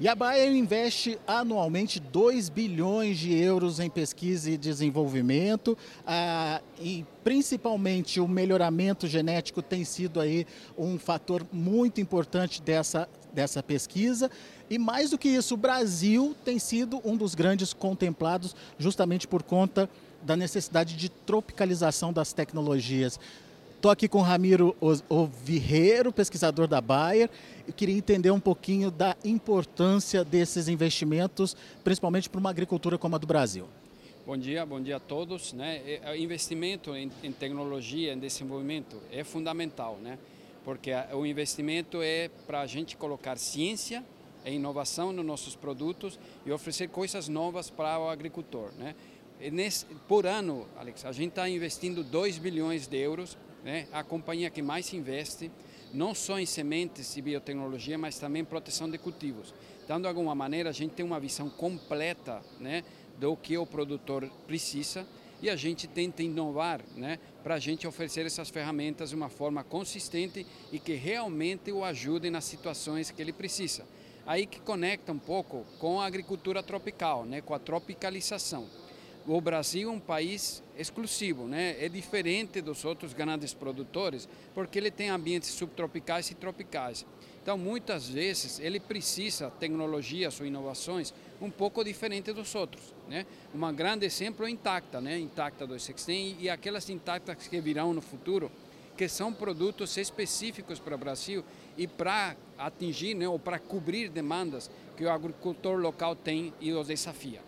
E a Bayer investe anualmente 2 bilhões de euros em pesquisa e desenvolvimento, ah, e principalmente o melhoramento genético tem sido aí um fator muito importante dessa, dessa pesquisa. E mais do que isso, o Brasil tem sido um dos grandes contemplados justamente por conta da necessidade de tropicalização das tecnologias. Estou aqui com Ramiro Ovirreiro, pesquisador da Bayer. Eu queria entender um pouquinho da importância desses investimentos, principalmente para uma agricultura como a do Brasil. Bom dia, bom dia a todos. Né? O investimento em, em tecnologia, em desenvolvimento é fundamental, né? porque o investimento é para a gente colocar ciência e inovação nos nossos produtos e oferecer coisas novas para o agricultor. Né? Nesse, por ano, Alex, a gente está investindo 2 bilhões de euros né? a companhia que mais investe, não só em sementes e biotecnologia, mas também proteção de cultivos. Então, de alguma maneira, a gente tem uma visão completa né, do que o produtor precisa e a gente tenta inovar né, para a gente oferecer essas ferramentas de uma forma consistente e que realmente o ajude nas situações que ele precisa. Aí que conecta um pouco com a agricultura tropical, né, com a tropicalização o Brasil é um país exclusivo, né? é diferente dos outros grandes produtores, porque ele tem ambientes subtropicais e tropicais. Então, muitas vezes, ele precisa tecnologias ou inovações um pouco diferentes dos outros. Né? Um grande exemplo é Intacta, né? Intacta 216 e aquelas Intactas que virão no futuro, que são produtos específicos para o Brasil e para atingir né, ou para cobrir demandas que o agricultor local tem e os desafia.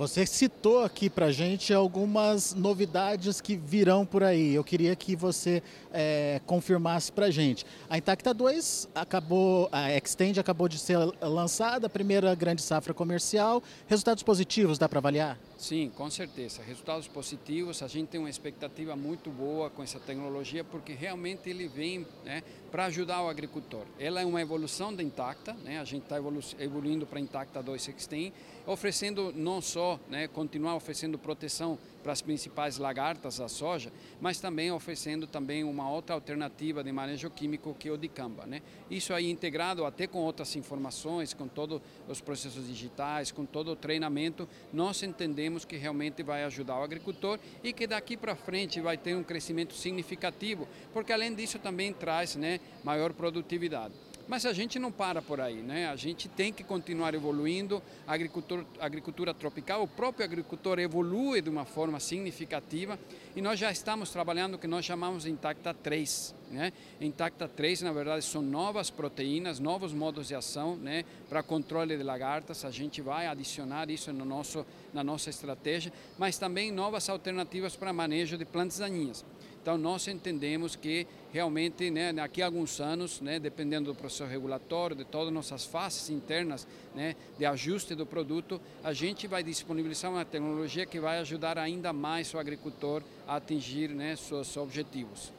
Você citou aqui para gente algumas novidades que virão por aí. Eu queria que você é, confirmasse para gente. A Intacta 2 acabou, a Extend acabou de ser lançada, a primeira grande safra comercial. Resultados positivos, dá para avaliar? Sim, com certeza. Resultados positivos. A gente tem uma expectativa muito boa com essa tecnologia porque realmente ele vem né, para ajudar o agricultor. Ela é uma evolução da Intacta, né? a gente está evolu evoluindo para a Intacta 216, oferecendo não só, né, continuar oferecendo proteção para as principais lagartas da soja, mas também oferecendo também uma outra alternativa de manejo químico que é o dicamba. Né? Isso aí integrado até com outras informações, com todos os processos digitais, com todo o treinamento, nós entendemos que realmente vai ajudar o agricultor e que daqui para frente vai ter um crescimento significativo, porque além disso também traz né, maior produtividade. Mas a gente não para por aí, né? A gente tem que continuar evoluindo. A agricultura, agricultura tropical, o próprio agricultor evolui de uma forma significativa e nós já estamos trabalhando o que nós chamamos de Intacta 3. Né? Intacta 3, na verdade, são novas proteínas, novos modos de ação né? para controle de lagartas. A gente vai adicionar isso no nosso, na nossa estratégia, mas também novas alternativas para manejo de plantas daninhas. Então, nós entendemos que realmente, né, daqui a alguns anos, né, dependendo do processo regulatório, de todas as nossas fases internas né, de ajuste do produto, a gente vai disponibilizar uma tecnologia que vai ajudar ainda mais o agricultor a atingir né, seus objetivos.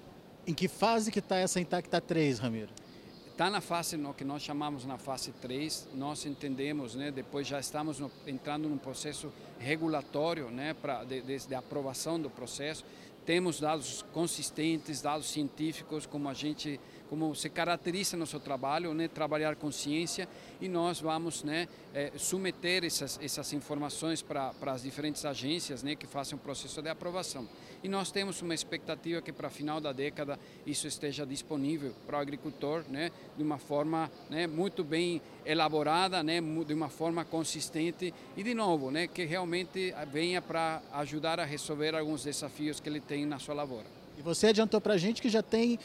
Em que fase que está essa Intacta 3, Ramiro? Está na fase no que nós chamamos na fase 3, nós entendemos, né, depois já estamos no, entrando num processo regulatório né, pra, de, de, de aprovação do processo, temos dados consistentes, dados científicos, como a gente, como se caracteriza nosso trabalho, né, trabalhar com ciência e nós vamos, né, é, submeter essas, essas informações para as diferentes agências, né, que façam o processo de aprovação. E nós temos uma expectativa que para final da década isso esteja disponível para o agricultor, né, de uma forma, né, muito bem elaborada, né, de uma forma consistente e de novo, né, que realmente venha para ajudar a resolver alguns desafios que ele tem na sua lavoura. E você adiantou para a gente que já tem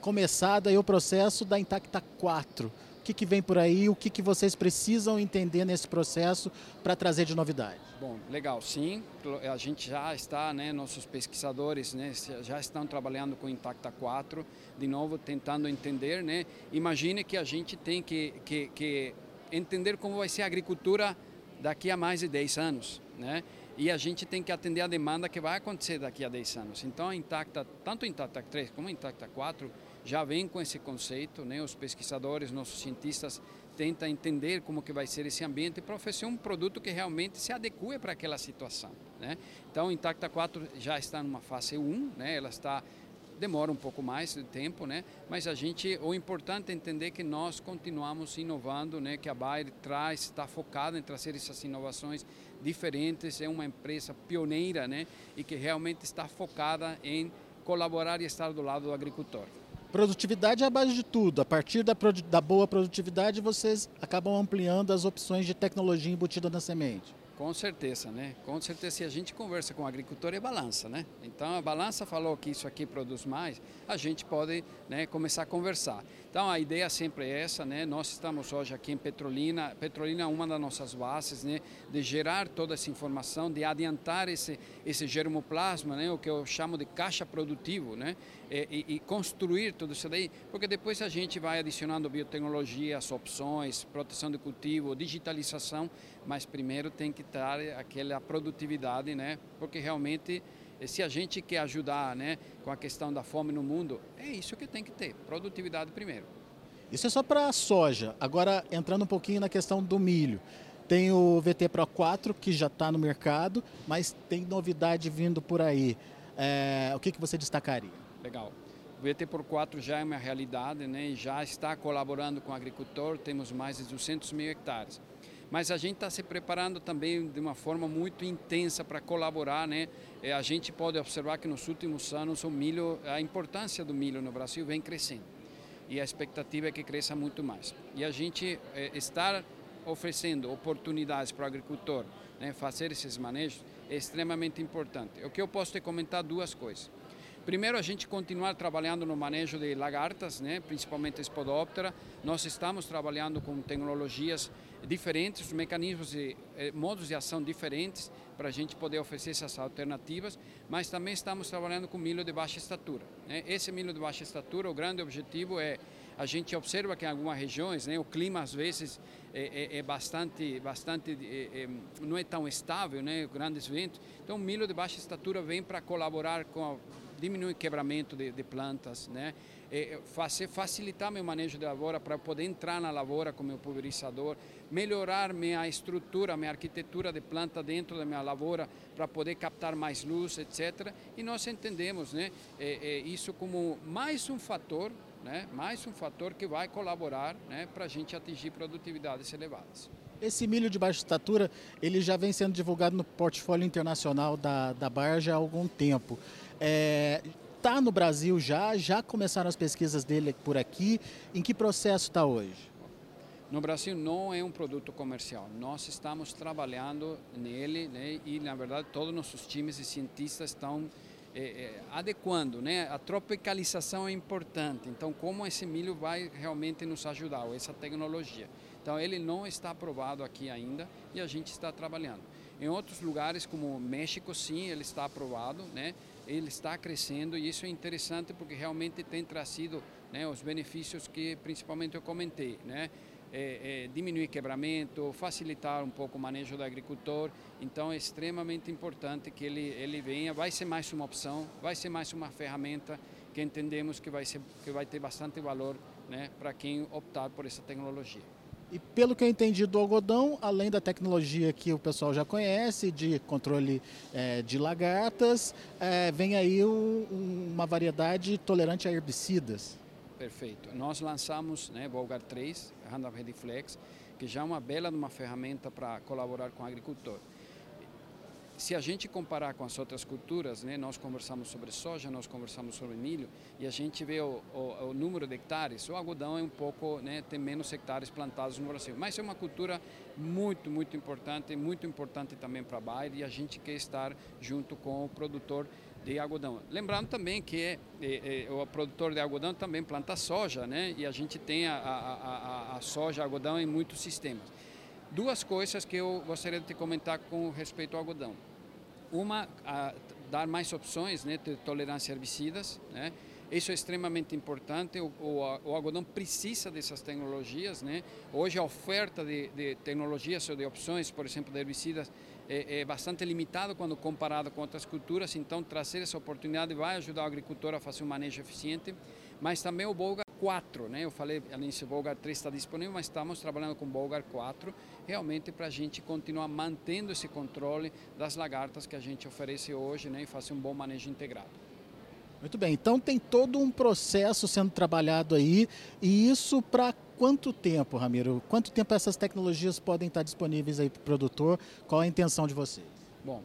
começado aí o processo da Intacta 4. O que, que vem por aí, o que, que vocês precisam entender nesse processo para trazer de novidade? Bom, legal, sim. A gente já está, né, nossos pesquisadores né, já estão trabalhando com Intacta 4, de novo tentando entender. Né? Imagine que a gente tem que, que, que entender como vai ser a agricultura daqui a mais de 10 anos. Né? e a gente tem que atender a demanda que vai acontecer daqui a 10 anos. Então, a Intacta, tanto a Intacta 3 como a Intacta 4 já vem com esse conceito, né? os pesquisadores, nossos cientistas tentam entender como que vai ser esse ambiente para oferecer um produto que realmente se adeque para aquela situação. Né? Então, a Intacta 4 já está numa fase 1, né? ela está demora um pouco mais de tempo, né? Mas a gente, o importante é entender que nós continuamos inovando, né? Que a Bayer traz, está focada em trazer essas inovações diferentes, é uma empresa pioneira, né? E que realmente está focada em colaborar e estar do lado do agricultor. Produtividade é a base de tudo. A partir da, da boa produtividade, vocês acabam ampliando as opções de tecnologia embutida na semente. Com certeza, né? Com certeza, se a gente conversa com o agricultor, é balança, né? Então, a balança falou que isso aqui produz mais, a gente pode né, começar a conversar. Então, a ideia sempre é essa, né? Nós estamos hoje aqui em Petrolina. Petrolina é uma das nossas bases, né? De gerar toda essa informação, de adiantar esse, esse germoplasma, né? O que eu chamo de caixa produtivo, né? E, e, e construir tudo isso daí, porque depois a gente vai adicionando biotecnologia, as opções, proteção de cultivo, digitalização, mas primeiro tem que estar aquela produtividade, né? Porque realmente se a gente quer ajudar, né, com a questão da fome no mundo, é isso que tem que ter, produtividade primeiro. Isso é só para a soja. Agora entrando um pouquinho na questão do milho. Tem o VT Pro 4 que já está no mercado, mas tem novidade vindo por aí. É, o que, que você destacaria? Legal. O VT Pro 4 já é uma realidade, né? já está colaborando com o agricultor, temos mais de 200 mil hectares mas a gente está se preparando também de uma forma muito intensa para colaborar, né? É, a gente pode observar que nos últimos anos o milho, a importância do milho no Brasil vem crescendo e a expectativa é que cresça muito mais. E a gente é, estar oferecendo oportunidades para o agricultor, né, fazer esses manejos é extremamente importante. O que eu posso te comentar duas coisas. Primeiro, a gente continuar trabalhando no manejo de lagartas, né, principalmente Spodoptera. Nós estamos trabalhando com tecnologias diferentes, mecanismos e eh, modos de ação diferentes para a gente poder oferecer essas alternativas, mas também estamos trabalhando com milho de baixa estatura. Né? Esse milho de baixa estatura, o grande objetivo é a gente observa que em algumas regiões né, o clima às vezes é, é, é bastante, bastante é, não é tão estável, né, grandes ventos. Então o milho de baixa estatura vem para colaborar com a diminuir o quebramento de, de plantas, né? É, fazer, facilitar meu manejo de lavoura para poder entrar na lavoura com meu pulverizador, melhorar minha estrutura, minha arquitetura de planta dentro da minha lavoura para poder captar mais luz, etc. E nós entendemos né, é, é, isso como mais um fator, né, mais um fator que vai colaborar né, para a gente atingir produtividades elevadas. Esse milho de baixa estatura, ele já vem sendo divulgado no portfólio internacional da, da Barja há algum tempo. Está é, tá no Brasil já? Já começaram as pesquisas dele por aqui? Em que processo está hoje? No Brasil não é um produto comercial. Nós estamos trabalhando nele né, e, na verdade, todos os nossos times e cientistas estão é, é, adequando. Né? A tropicalização é importante. Então, como esse milho vai realmente nos ajudar, ou essa tecnologia. Então, ele não está aprovado aqui ainda e a gente está trabalhando. Em outros lugares, como México, sim, ele está aprovado, né? Ele está crescendo e isso é interessante porque realmente tem trazido né, os benefícios que principalmente eu comentei, né? É, é, diminuir quebramento, facilitar um pouco o manejo do agricultor. Então é extremamente importante que ele, ele venha. Vai ser mais uma opção, vai ser mais uma ferramenta que entendemos que vai, ser, que vai ter bastante valor né, para quem optar por essa tecnologia. E pelo que eu entendi do algodão, além da tecnologia que o pessoal já conhece, de controle é, de lagartas, é, vem aí um, uma variedade tolerante a herbicidas. Perfeito. Nós lançamos né, Volgar 3, Roundup Rediflex, que já é uma bela uma ferramenta para colaborar com o agricultor. Se a gente comparar com as outras culturas, né, nós conversamos sobre soja, nós conversamos sobre milho, e a gente vê o, o, o número de hectares, o algodão é um pouco, né, tem menos hectares plantados no Brasil. Mas é uma cultura muito, muito importante, muito importante também para a Bayer, e a gente quer estar junto com o produtor de algodão. Lembrando também que é, é, o produtor de algodão também planta soja, né? E a gente tem a, a, a, a soja, algodão em muitos sistemas. Duas coisas que eu gostaria de te comentar com respeito ao algodão. Uma, dar mais opções né, de tolerância a herbicidas. Né? Isso é extremamente importante. O, o, o, algodão precisa dessas tecnologias. Né? Hoje a oferta de, de tecnologias ou de opções, por exemplo, de herbicidas, é, é, bastante limitado quando comparado com outras culturas. Então, trazer essa oportunidade vai ajudar o agricultor a fazer um manejo eficiente. Mas também o Bolgar 4, né? Eu falei, além de Bolgar 3 está disponível, mas estamos trabalhando com Bolgar 4, realmente para a gente continuar mantendo esse controle das lagartas que a gente oferece hoje, né? E fazer um bom manejo integrado. Muito bem, então tem todo um processo sendo trabalhado aí, e isso para quanto tempo, Ramiro? Quanto tempo essas tecnologias podem estar disponíveis aí para o produtor? Qual a intenção de vocês? Bom,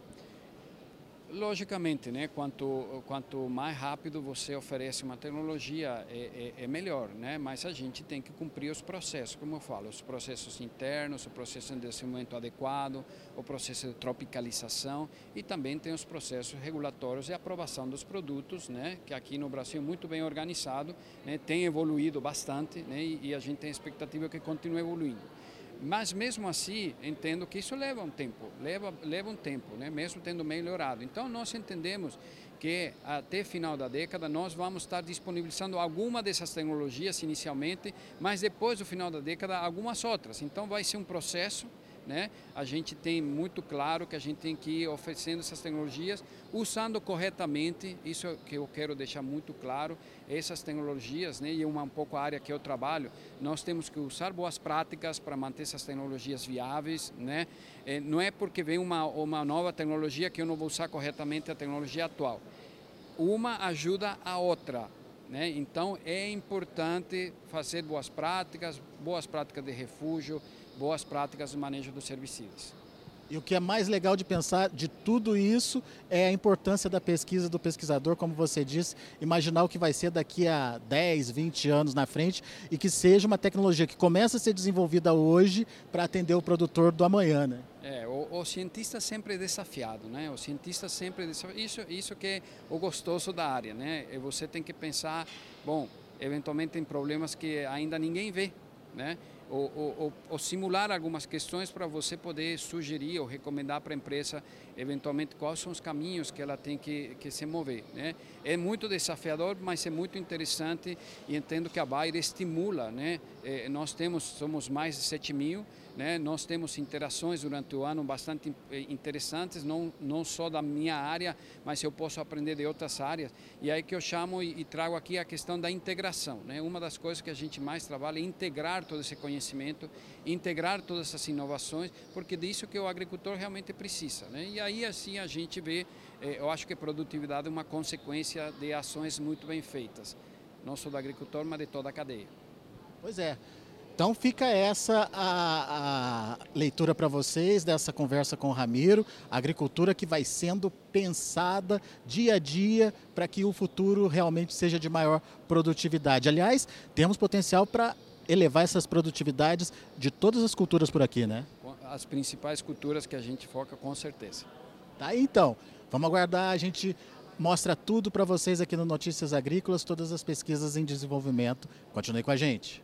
Logicamente, né? quanto, quanto mais rápido você oferece uma tecnologia, é, é, é, melhor, né? mas a gente tem que cumprir os processos, como eu falo, os processos internos, o processo de desenvolvimento adequado, o processo de tropicalização e também tem os processos regulatórios e aprovação dos produtos, né? que aqui no Brasil é muito bem organizado, né? tem evoluído bastante né? e, e a gente tem expectativa que continue evoluindo. Mas mesmo assim, entendo que isso leva um tempo, leva, leva um tempo, né? mesmo tendo melhorado. Então nós entendemos que até final da década nós vamos estar disponibilizando alguma dessas tecnologias inicialmente, mas depois do final da década algumas outras. Então vai ser um processo né? A gente tem muito claro que a gente tem que ir oferecendo essas tecnologias, usando corretamente, isso é que eu quero deixar muito claro, essas tecnologias, né? e é uma um pouco a área que eu trabalho, nós temos que usar boas práticas para manter essas tecnologias viáveis, né? É, não é porque vem uma, uma nova tecnologia que eu não vou usar corretamente a tecnologia atual. Uma ajuda a outra, né? Então é importante fazer boas práticas, boas práticas de refúgio, boas práticas de manejo dos herbicidas. E o que é mais legal de pensar de tudo isso é a importância da pesquisa do pesquisador, como você disse, imaginar o que vai ser daqui a 10, 20 anos na frente e que seja uma tecnologia que começa a ser desenvolvida hoje para atender o produtor do amanhã, né? É, o, o, cientista sempre é desafiado, né? O cientista sempre é desafiado. Isso, isso que é o gostoso da área, né? E você tem que pensar, bom, eventualmente tem problemas que ainda ninguém vê, né? Ou, ou, ou, simular algumas questões para você poder sugerir ou recomendar para a empresa eventualmente quais são os caminhos que ela tem que, que se mover. Né? É muito desafiador, mas é muito interessante e entendo que a Bayer estimula. Né? É, nós temos, somos mais de 7 mil, né? Nós temos interações durante o ano bastante eh, interessantes, não, não só da minha área, mas eu posso aprender de outras áreas. E aí que eu chamo e, e trago aqui a questão da integração. Né? Uma das coisas que a gente mais trabalha é integrar todo esse conhecimento, integrar todas essas inovações, porque disso que o agricultor realmente precisa. Né? E aí assim a gente vê, eh, eu acho que produtividade é uma consequência de ações muito bem feitas, não só do agricultor, mas de toda a cadeia. Pois é. Então fica essa a, a leitura para vocês dessa conversa com o Ramiro, a agricultura que vai sendo pensada dia a dia para que o futuro realmente seja de maior produtividade. Aliás, temos potencial para elevar essas produtividades de todas as culturas por aqui, né? As principais culturas que a gente foca, com certeza. Tá aí, então. Vamos aguardar, a gente mostra tudo para vocês aqui no Notícias Agrícolas, todas as pesquisas em desenvolvimento. Continue com a gente.